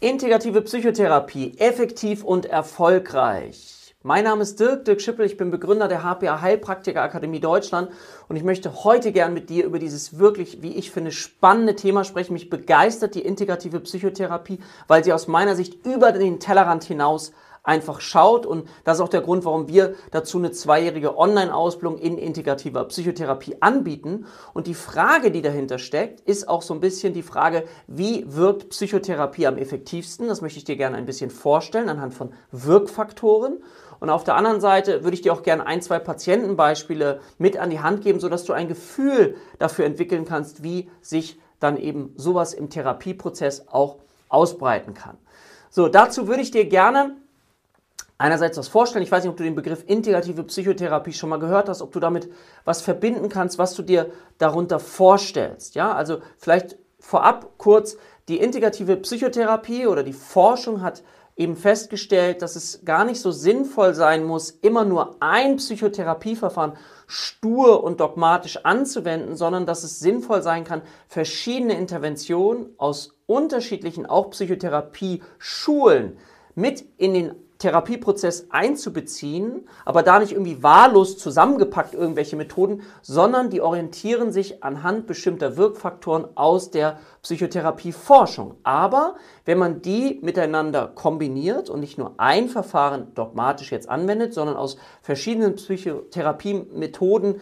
Integrative Psychotherapie, effektiv und erfolgreich. Mein Name ist Dirk, Dirk Schippel, ich bin Begründer der HPA Heilpraktiker Akademie Deutschland und ich möchte heute gern mit dir über dieses wirklich, wie ich finde, spannende Thema sprechen. Mich begeistert die integrative Psychotherapie, weil sie aus meiner Sicht über den Tellerrand hinaus einfach schaut. Und das ist auch der Grund, warum wir dazu eine zweijährige Online-Ausbildung in integrativer Psychotherapie anbieten. Und die Frage, die dahinter steckt, ist auch so ein bisschen die Frage, wie wirkt Psychotherapie am effektivsten? Das möchte ich dir gerne ein bisschen vorstellen anhand von Wirkfaktoren. Und auf der anderen Seite würde ich dir auch gerne ein, zwei Patientenbeispiele mit an die Hand geben, sodass du ein Gefühl dafür entwickeln kannst, wie sich dann eben sowas im Therapieprozess auch ausbreiten kann. So, dazu würde ich dir gerne einerseits was vorstellen. Ich weiß nicht, ob du den Begriff integrative Psychotherapie schon mal gehört hast, ob du damit was verbinden kannst, was du dir darunter vorstellst. Ja, also vielleicht vorab kurz, die integrative Psychotherapie oder die Forschung hat eben festgestellt, dass es gar nicht so sinnvoll sein muss, immer nur ein Psychotherapieverfahren stur und dogmatisch anzuwenden, sondern dass es sinnvoll sein kann, verschiedene Interventionen aus unterschiedlichen auch Psychotherapie-Schulen mit in den Therapieprozess einzubeziehen, aber da nicht irgendwie wahllos zusammengepackt irgendwelche Methoden, sondern die orientieren sich anhand bestimmter Wirkfaktoren aus der Psychotherapieforschung. Aber wenn man die miteinander kombiniert und nicht nur ein Verfahren dogmatisch jetzt anwendet, sondern aus verschiedenen Psychotherapiemethoden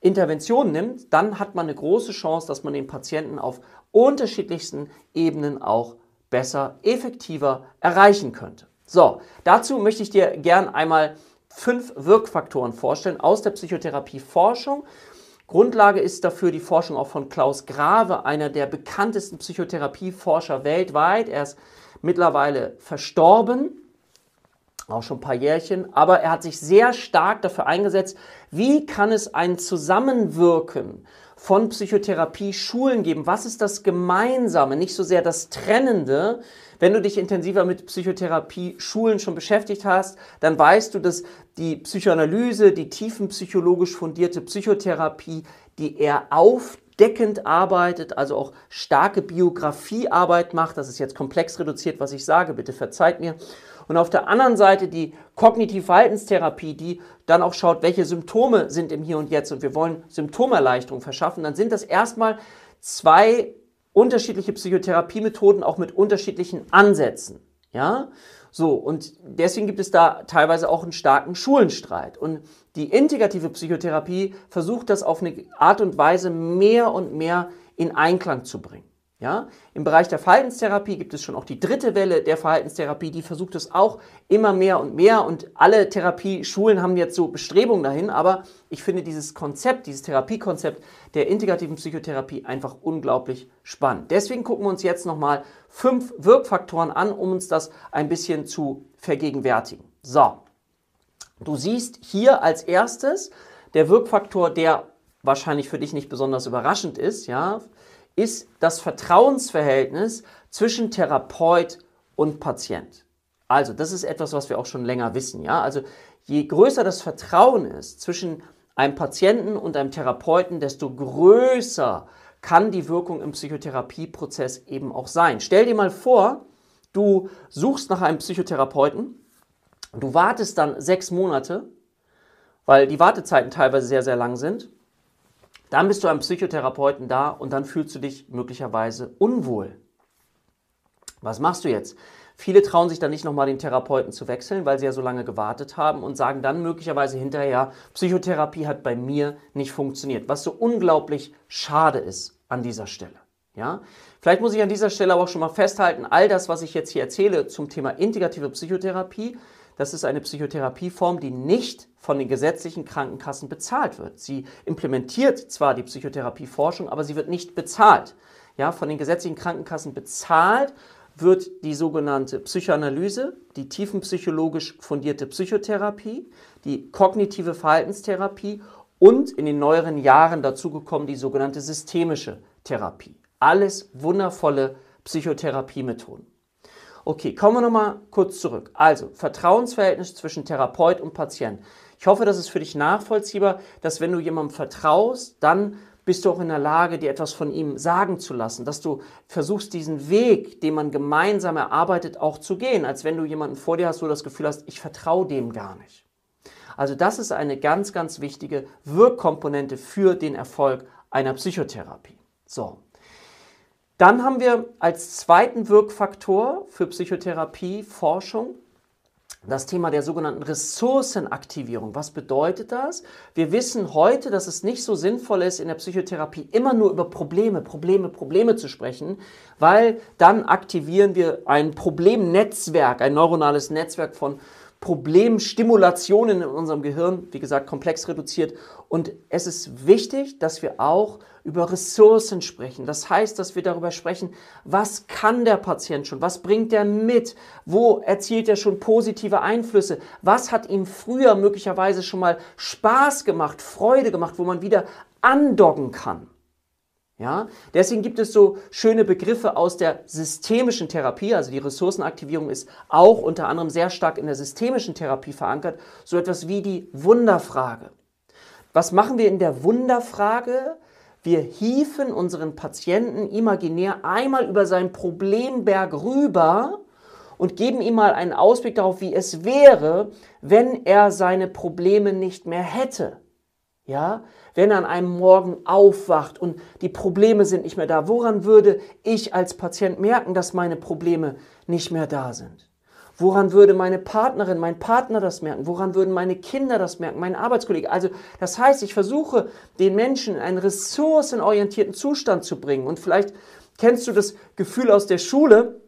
Interventionen nimmt, dann hat man eine große Chance, dass man den Patienten auf unterschiedlichsten Ebenen auch besser, effektiver erreichen könnte. So, dazu möchte ich dir gern einmal fünf Wirkfaktoren vorstellen aus der Psychotherapieforschung. Grundlage ist dafür die Forschung auch von Klaus Grave, einer der bekanntesten Psychotherapieforscher weltweit. Er ist mittlerweile verstorben, auch schon ein paar Jährchen, aber er hat sich sehr stark dafür eingesetzt, wie kann es ein Zusammenwirken von Psychotherapie-Schulen geben? Was ist das Gemeinsame, nicht so sehr das Trennende? Wenn du dich intensiver mit Psychotherapie-Schulen schon beschäftigt hast, dann weißt du, dass die Psychoanalyse, die tiefenpsychologisch fundierte Psychotherapie, die eher aufdeckend arbeitet, also auch starke Biografiearbeit macht, das ist jetzt komplex reduziert, was ich sage, bitte verzeiht mir. Und auf der anderen Seite die Kognitiv-Verhaltenstherapie, die dann auch schaut, welche Symptome sind im Hier und Jetzt und wir wollen Symptomerleichterung verschaffen, dann sind das erstmal zwei unterschiedliche Psychotherapiemethoden auch mit unterschiedlichen Ansätzen. Ja, so und deswegen gibt es da teilweise auch einen starken Schulenstreit. Und die integrative Psychotherapie versucht das auf eine Art und Weise mehr und mehr in Einklang zu bringen. Ja, Im Bereich der Verhaltenstherapie gibt es schon auch die dritte Welle der Verhaltenstherapie, die versucht es auch immer mehr und mehr. Und alle Therapieschulen haben jetzt so Bestrebungen dahin, aber ich finde dieses Konzept, dieses Therapiekonzept der integrativen Psychotherapie einfach unglaublich spannend. Deswegen gucken wir uns jetzt nochmal fünf Wirkfaktoren an, um uns das ein bisschen zu vergegenwärtigen. So, du siehst hier als erstes der Wirkfaktor, der wahrscheinlich für dich nicht besonders überraschend ist, ja, ist das Vertrauensverhältnis zwischen Therapeut und Patient. Also, das ist etwas, was wir auch schon länger wissen, ja? Also, je größer das Vertrauen ist zwischen einem Patienten und einem Therapeuten, desto größer kann die Wirkung im Psychotherapieprozess eben auch sein. Stell dir mal vor, du suchst nach einem Psychotherapeuten, du wartest dann sechs Monate, weil die Wartezeiten teilweise sehr, sehr lang sind dann bist du einem Psychotherapeuten da und dann fühlst du dich möglicherweise unwohl. Was machst du jetzt? Viele trauen sich dann nicht nochmal den Therapeuten zu wechseln, weil sie ja so lange gewartet haben und sagen dann möglicherweise hinterher, Psychotherapie hat bei mir nicht funktioniert, was so unglaublich schade ist an dieser Stelle. Ja? Vielleicht muss ich an dieser Stelle aber auch schon mal festhalten, all das, was ich jetzt hier erzähle zum Thema integrative Psychotherapie, das ist eine Psychotherapieform, die nicht von den gesetzlichen Krankenkassen bezahlt wird. Sie implementiert zwar die Psychotherapieforschung, aber sie wird nicht bezahlt. Ja, von den gesetzlichen Krankenkassen bezahlt wird die sogenannte Psychoanalyse, die tiefenpsychologisch fundierte Psychotherapie, die kognitive Verhaltenstherapie und in den neueren Jahren dazugekommen die sogenannte systemische Therapie. Alles wundervolle Psychotherapiemethoden. Okay, kommen wir nochmal kurz zurück. Also, Vertrauensverhältnis zwischen Therapeut und Patient. Ich hoffe, das ist für dich nachvollziehbar, dass wenn du jemandem vertraust, dann bist du auch in der Lage, dir etwas von ihm sagen zu lassen, dass du versuchst, diesen Weg, den man gemeinsam erarbeitet, auch zu gehen, als wenn du jemanden vor dir hast, wo du das Gefühl hast, ich vertraue dem gar nicht. Also das ist eine ganz, ganz wichtige Wirkkomponente für den Erfolg einer Psychotherapie. So. Dann haben wir als zweiten Wirkfaktor für Psychotherapie Forschung das Thema der sogenannten Ressourcenaktivierung. Was bedeutet das? Wir wissen heute, dass es nicht so sinnvoll ist, in der Psychotherapie immer nur über Probleme, Probleme, Probleme zu sprechen, weil dann aktivieren wir ein Problemnetzwerk, ein neuronales Netzwerk von Problemstimulationen in unserem Gehirn, wie gesagt, komplex reduziert. Und es ist wichtig, dass wir auch über Ressourcen sprechen. Das heißt, dass wir darüber sprechen, was kann der Patient schon, was bringt er mit, wo erzielt er schon positive Einflüsse, was hat ihm früher möglicherweise schon mal Spaß gemacht, Freude gemacht, wo man wieder andocken kann. Ja, deswegen gibt es so schöne Begriffe aus der systemischen Therapie, also die Ressourcenaktivierung ist auch unter anderem sehr stark in der systemischen Therapie verankert, so etwas wie die Wunderfrage. Was machen wir in der Wunderfrage? Wir hieven unseren Patienten imaginär einmal über seinen Problemberg rüber und geben ihm mal einen Ausblick darauf, wie es wäre, wenn er seine Probleme nicht mehr hätte. Ja, wenn er an einem Morgen aufwacht und die Probleme sind nicht mehr da, woran würde ich als Patient merken, dass meine Probleme nicht mehr da sind? Woran würde meine Partnerin, mein Partner das merken? Woran würden meine Kinder das merken, mein Arbeitskollege? Also das heißt, ich versuche den Menschen in einen ressourcenorientierten Zustand zu bringen. Und vielleicht kennst du das Gefühl aus der Schule,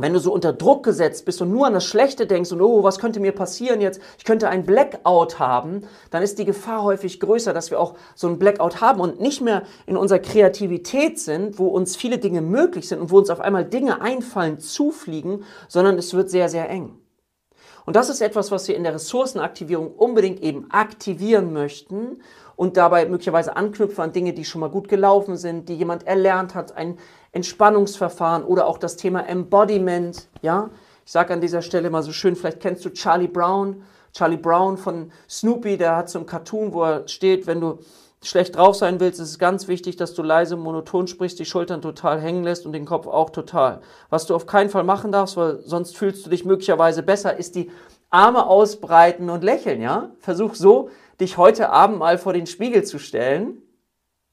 wenn du so unter Druck gesetzt bist und nur an das Schlechte denkst und oh, was könnte mir passieren jetzt? Ich könnte ein Blackout haben, dann ist die Gefahr häufig größer, dass wir auch so ein Blackout haben und nicht mehr in unserer Kreativität sind, wo uns viele Dinge möglich sind und wo uns auf einmal Dinge einfallen, zufliegen, sondern es wird sehr, sehr eng. Und das ist etwas, was wir in der Ressourcenaktivierung unbedingt eben aktivieren möchten und dabei möglicherweise anknüpfen an Dinge, die schon mal gut gelaufen sind, die jemand erlernt hat, ein Entspannungsverfahren oder auch das Thema Embodiment. Ja, ich sage an dieser Stelle mal so schön, vielleicht kennst du Charlie Brown. Charlie Brown von Snoopy, der hat so ein Cartoon, wo er steht, wenn du schlecht drauf sein willst, ist es ganz wichtig, dass du leise monoton sprichst, die Schultern total hängen lässt und den Kopf auch total. Was du auf keinen Fall machen darfst, weil sonst fühlst du dich möglicherweise besser, ist die Arme ausbreiten und lächeln, ja? Versuch so, dich heute Abend mal vor den Spiegel zu stellen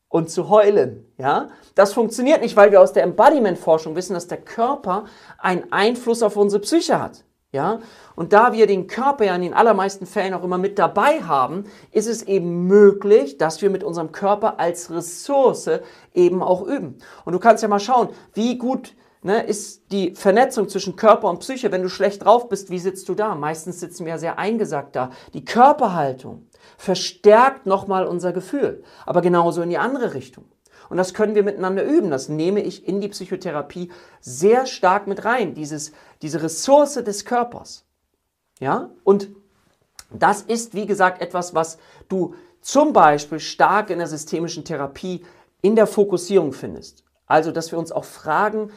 und zu heulen. Ja? Das funktioniert nicht, weil wir aus der Embodiment-Forschung wissen, dass der Körper einen Einfluss auf unsere Psyche hat. Ja? Und da wir den Körper ja in den allermeisten Fällen auch immer mit dabei haben, ist es eben möglich, dass wir mit unserem Körper als Ressource eben auch üben. Und du kannst ja mal schauen, wie gut ne, ist die Vernetzung zwischen Körper und Psyche. Wenn du schlecht drauf bist, wie sitzt du da? Meistens sitzen wir ja sehr eingesackt da. Die Körperhaltung verstärkt nochmal unser Gefühl, aber genauso in die andere Richtung. Und das können wir miteinander üben. Das nehme ich in die Psychotherapie sehr stark mit rein, dieses, diese Ressource des Körpers. Ja? Und das ist, wie gesagt, etwas, was du zum Beispiel stark in der systemischen Therapie in der Fokussierung findest. Also, dass wir uns auch fragen,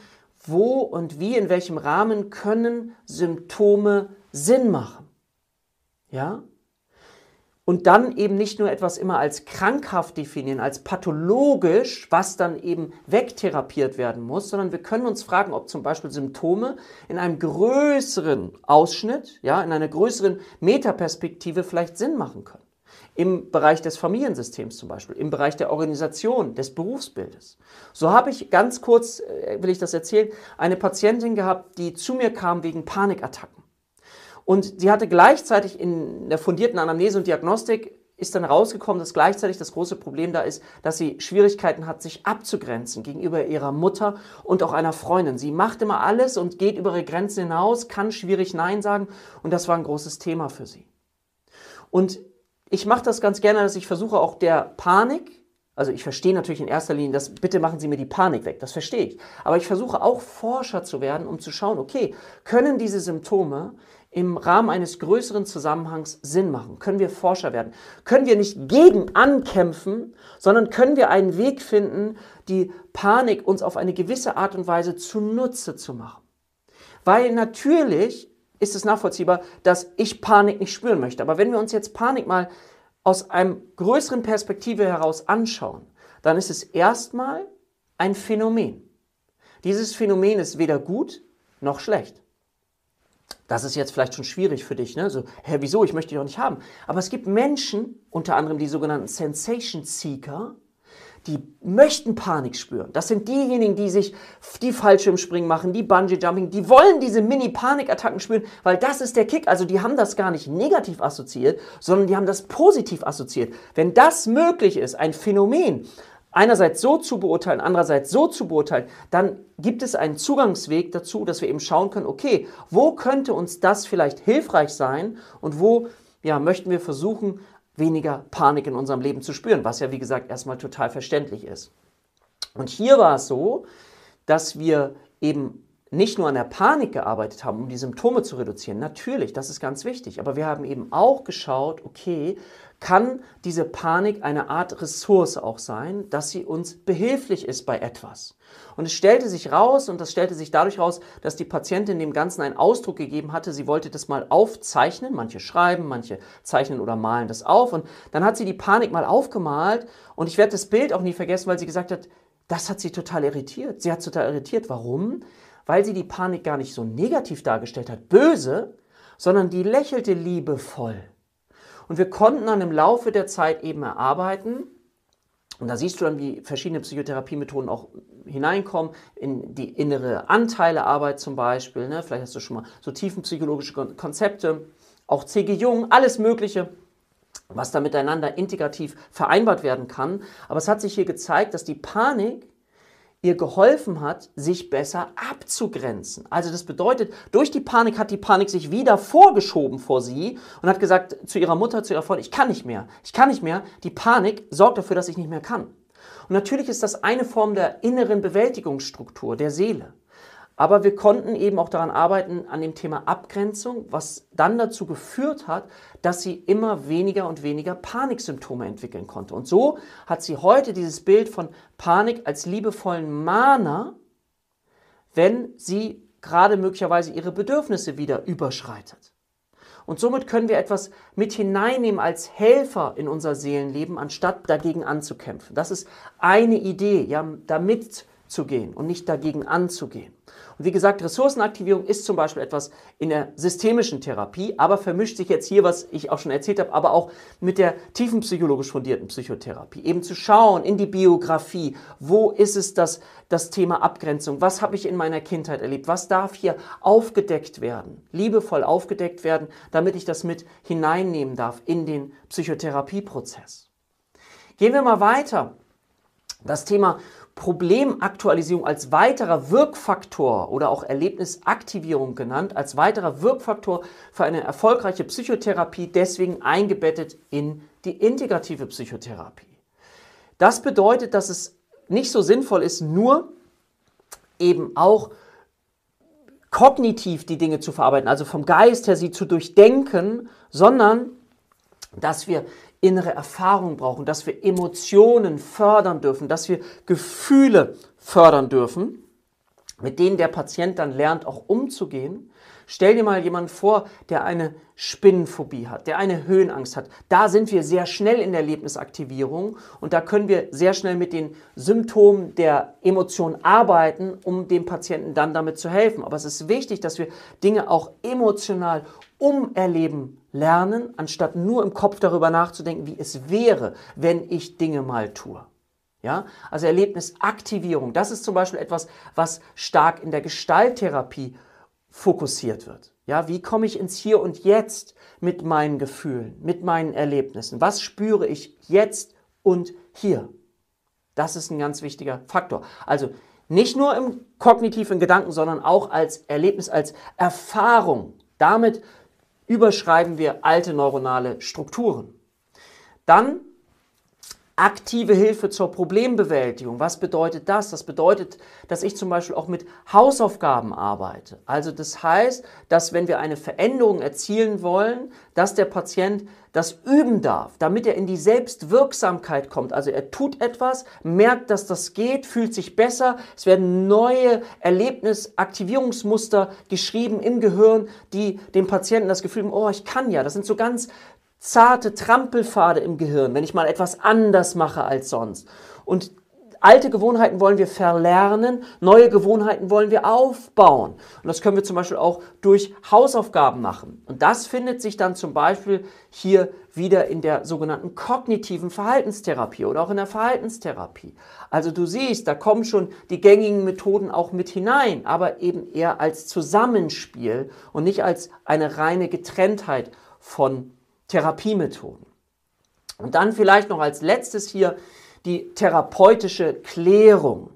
wo und wie, in welchem Rahmen können Symptome Sinn machen. Ja? Und dann eben nicht nur etwas immer als krankhaft definieren, als pathologisch, was dann eben wegtherapiert werden muss, sondern wir können uns fragen, ob zum Beispiel Symptome in einem größeren Ausschnitt, ja, in einer größeren Metaperspektive vielleicht Sinn machen können im Bereich des Familiensystems zum Beispiel, im Bereich der Organisation, des Berufsbildes. So habe ich ganz kurz, äh, will ich das erzählen, eine Patientin gehabt, die zu mir kam wegen Panikattacken. Und sie hatte gleichzeitig in der fundierten Anamnese und Diagnostik ist dann rausgekommen, dass gleichzeitig das große Problem da ist, dass sie Schwierigkeiten hat, sich abzugrenzen gegenüber ihrer Mutter und auch einer Freundin. Sie macht immer alles und geht über ihre Grenzen hinaus, kann schwierig Nein sagen und das war ein großes Thema für sie. Und ich mache das ganz gerne, dass ich versuche auch der Panik, also ich verstehe natürlich in erster Linie, dass bitte machen Sie mir die Panik weg, das verstehe ich. Aber ich versuche auch Forscher zu werden, um zu schauen, okay, können diese Symptome im Rahmen eines größeren Zusammenhangs Sinn machen? Können wir Forscher werden? Können wir nicht gegen ankämpfen, sondern können wir einen Weg finden, die Panik uns auf eine gewisse Art und Weise zunutze zu machen? Weil natürlich ist es nachvollziehbar, dass ich Panik nicht spüren möchte. Aber wenn wir uns jetzt Panik mal aus einem größeren Perspektive heraus anschauen, dann ist es erstmal ein Phänomen. Dieses Phänomen ist weder gut noch schlecht. Das ist jetzt vielleicht schon schwierig für dich, ne? So, hä, wieso? Ich möchte dich doch nicht haben. Aber es gibt Menschen, unter anderem die sogenannten Sensation Seeker, die möchten Panik spüren. Das sind diejenigen, die sich die Fallschirmspringen machen, die Bungee-Jumping, die wollen diese Mini-Panikattacken spüren, weil das ist der Kick. Also die haben das gar nicht negativ assoziiert, sondern die haben das positiv assoziiert. Wenn das möglich ist, ein Phänomen, einerseits so zu beurteilen, andererseits so zu beurteilen, dann gibt es einen Zugangsweg dazu, dass wir eben schauen können, okay, wo könnte uns das vielleicht hilfreich sein und wo ja, möchten wir versuchen, weniger Panik in unserem Leben zu spüren, was ja wie gesagt erstmal total verständlich ist. Und hier war es so, dass wir eben nicht nur an der Panik gearbeitet haben, um die Symptome zu reduzieren. Natürlich, das ist ganz wichtig. Aber wir haben eben auch geschaut, okay, kann diese Panik eine Art Ressource auch sein, dass sie uns behilflich ist bei etwas. Und es stellte sich raus, und das stellte sich dadurch raus, dass die Patientin dem Ganzen einen Ausdruck gegeben hatte. Sie wollte das mal aufzeichnen. Manche schreiben, manche zeichnen oder malen das auf. Und dann hat sie die Panik mal aufgemalt. Und ich werde das Bild auch nie vergessen, weil sie gesagt hat, das hat sie total irritiert. Sie hat total irritiert. Warum? Weil sie die Panik gar nicht so negativ dargestellt hat, böse, sondern die lächelte liebevoll. Und wir konnten dann im Laufe der Zeit eben erarbeiten, und da siehst du dann, wie verschiedene Psychotherapiemethoden auch hineinkommen, in die innere Anteilearbeit zum Beispiel. Ne? Vielleicht hast du schon mal so tiefenpsychologische Konzepte, auch C.G. Jung, alles Mögliche, was da miteinander integrativ vereinbart werden kann. Aber es hat sich hier gezeigt, dass die Panik ihr geholfen hat, sich besser abzugrenzen. Also das bedeutet, durch die Panik hat die Panik sich wieder vorgeschoben vor sie und hat gesagt zu ihrer Mutter, zu ihrer Freundin, ich kann nicht mehr, ich kann nicht mehr. Die Panik sorgt dafür, dass ich nicht mehr kann. Und natürlich ist das eine Form der inneren Bewältigungsstruktur der Seele. Aber wir konnten eben auch daran arbeiten, an dem Thema Abgrenzung, was dann dazu geführt hat, dass sie immer weniger und weniger Paniksymptome entwickeln konnte. Und so hat sie heute dieses Bild von Panik als liebevollen Mahner, wenn sie gerade möglicherweise ihre Bedürfnisse wieder überschreitet. Und somit können wir etwas mit hineinnehmen als Helfer in unser Seelenleben, anstatt dagegen anzukämpfen. Das ist eine Idee, ja, damit zu gehen und nicht dagegen anzugehen. Und wie gesagt, Ressourcenaktivierung ist zum Beispiel etwas in der systemischen Therapie, aber vermischt sich jetzt hier, was ich auch schon erzählt habe, aber auch mit der tiefenpsychologisch fundierten Psychotherapie. Eben zu schauen in die Biografie, wo ist es das, das Thema Abgrenzung, was habe ich in meiner Kindheit erlebt, was darf hier aufgedeckt werden, liebevoll aufgedeckt werden, damit ich das mit hineinnehmen darf in den Psychotherapieprozess. Gehen wir mal weiter. Das Thema Problemaktualisierung als weiterer Wirkfaktor oder auch Erlebnisaktivierung genannt, als weiterer Wirkfaktor für eine erfolgreiche Psychotherapie, deswegen eingebettet in die integrative Psychotherapie. Das bedeutet, dass es nicht so sinnvoll ist, nur eben auch kognitiv die Dinge zu verarbeiten, also vom Geist her sie zu durchdenken, sondern dass wir innere Erfahrung brauchen, dass wir Emotionen fördern dürfen, dass wir Gefühle fördern dürfen, mit denen der Patient dann lernt, auch umzugehen. Stell dir mal jemanden vor, der eine Spinnenphobie hat, der eine Höhenangst hat. Da sind wir sehr schnell in der Erlebnisaktivierung und da können wir sehr schnell mit den Symptomen der Emotion arbeiten, um dem Patienten dann damit zu helfen. Aber es ist wichtig, dass wir Dinge auch emotional umerleben lernen, anstatt nur im Kopf darüber nachzudenken, wie es wäre, wenn ich Dinge mal tue. Ja, also Erlebnisaktivierung, das ist zum Beispiel etwas, was stark in der Gestalttherapie fokussiert wird. Ja, wie komme ich ins Hier und Jetzt mit meinen Gefühlen, mit meinen Erlebnissen? Was spüre ich jetzt und hier? Das ist ein ganz wichtiger Faktor. Also nicht nur im kognitiven Gedanken, sondern auch als Erlebnis, als Erfahrung. Damit überschreiben wir alte neuronale Strukturen. Dann aktive Hilfe zur Problembewältigung. Was bedeutet das? Das bedeutet, dass ich zum Beispiel auch mit Hausaufgaben arbeite. Also das heißt, dass wenn wir eine Veränderung erzielen wollen, dass der Patient das üben darf, damit er in die Selbstwirksamkeit kommt. Also er tut etwas, merkt, dass das geht, fühlt sich besser. Es werden neue Erlebnisaktivierungsmuster geschrieben im Gehirn, die dem Patienten das Gefühl haben, oh, ich kann ja. Das sind so ganz zarte Trampelpfade im Gehirn, wenn ich mal etwas anders mache als sonst. Und alte Gewohnheiten wollen wir verlernen, neue Gewohnheiten wollen wir aufbauen. Und das können wir zum Beispiel auch durch Hausaufgaben machen. Und das findet sich dann zum Beispiel hier wieder in der sogenannten kognitiven Verhaltenstherapie oder auch in der Verhaltenstherapie. Also du siehst, da kommen schon die gängigen Methoden auch mit hinein, aber eben eher als Zusammenspiel und nicht als eine reine Getrenntheit von Therapiemethoden. Und dann vielleicht noch als letztes hier die therapeutische Klärung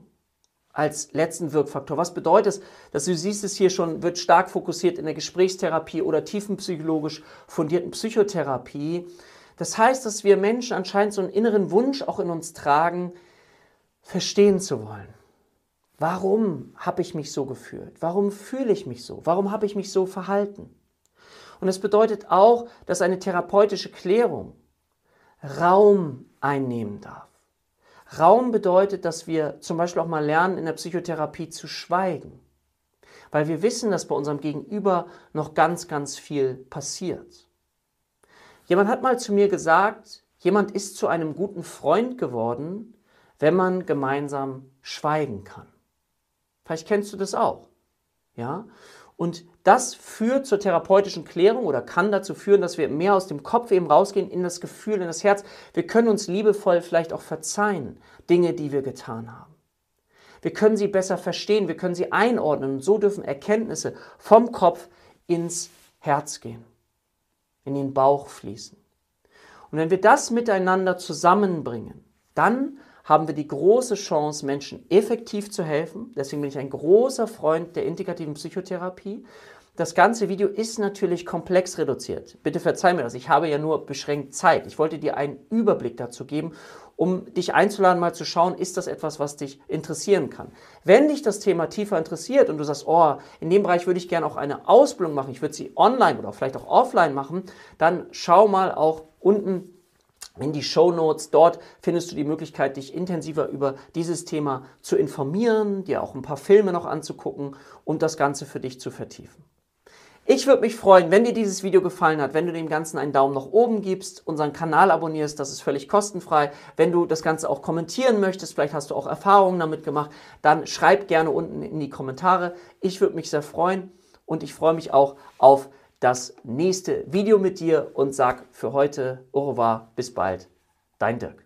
als letzten Wirkfaktor. Was bedeutet es? Dass du siehst es hier schon, wird stark fokussiert in der Gesprächstherapie oder tiefenpsychologisch fundierten Psychotherapie. Das heißt, dass wir Menschen anscheinend so einen inneren Wunsch auch in uns tragen, verstehen zu wollen. Warum habe ich mich so gefühlt? Warum fühle ich mich so? Warum habe ich mich so verhalten? Und es bedeutet auch, dass eine therapeutische Klärung Raum einnehmen darf. Raum bedeutet, dass wir zum Beispiel auch mal lernen, in der Psychotherapie zu schweigen, weil wir wissen, dass bei unserem Gegenüber noch ganz, ganz viel passiert. Jemand hat mal zu mir gesagt, jemand ist zu einem guten Freund geworden, wenn man gemeinsam schweigen kann. Vielleicht kennst du das auch. Ja? Und das führt zur therapeutischen Klärung oder kann dazu führen, dass wir mehr aus dem Kopf eben rausgehen in das Gefühl, in das Herz. Wir können uns liebevoll vielleicht auch verzeihen, Dinge, die wir getan haben. Wir können sie besser verstehen, wir können sie einordnen und so dürfen Erkenntnisse vom Kopf ins Herz gehen, in den Bauch fließen. Und wenn wir das miteinander zusammenbringen, dann haben wir die große Chance, Menschen effektiv zu helfen. Deswegen bin ich ein großer Freund der integrativen Psychotherapie. Das ganze Video ist natürlich komplex reduziert. Bitte verzeih mir das, ich habe ja nur beschränkt Zeit. Ich wollte dir einen Überblick dazu geben, um dich einzuladen, mal zu schauen, ist das etwas, was dich interessieren kann. Wenn dich das Thema tiefer interessiert und du sagst, oh, in dem Bereich würde ich gerne auch eine Ausbildung machen, ich würde sie online oder vielleicht auch offline machen, dann schau mal auch unten in die Show Notes. Dort findest du die Möglichkeit, dich intensiver über dieses Thema zu informieren, dir auch ein paar Filme noch anzugucken und das Ganze für dich zu vertiefen. Ich würde mich freuen, wenn dir dieses Video gefallen hat, wenn du dem Ganzen einen Daumen nach oben gibst, unseren Kanal abonnierst, das ist völlig kostenfrei. Wenn du das Ganze auch kommentieren möchtest, vielleicht hast du auch Erfahrungen damit gemacht, dann schreib gerne unten in die Kommentare. Ich würde mich sehr freuen und ich freue mich auch auf das nächste Video mit dir und sag für heute au revoir, bis bald, dein Dirk.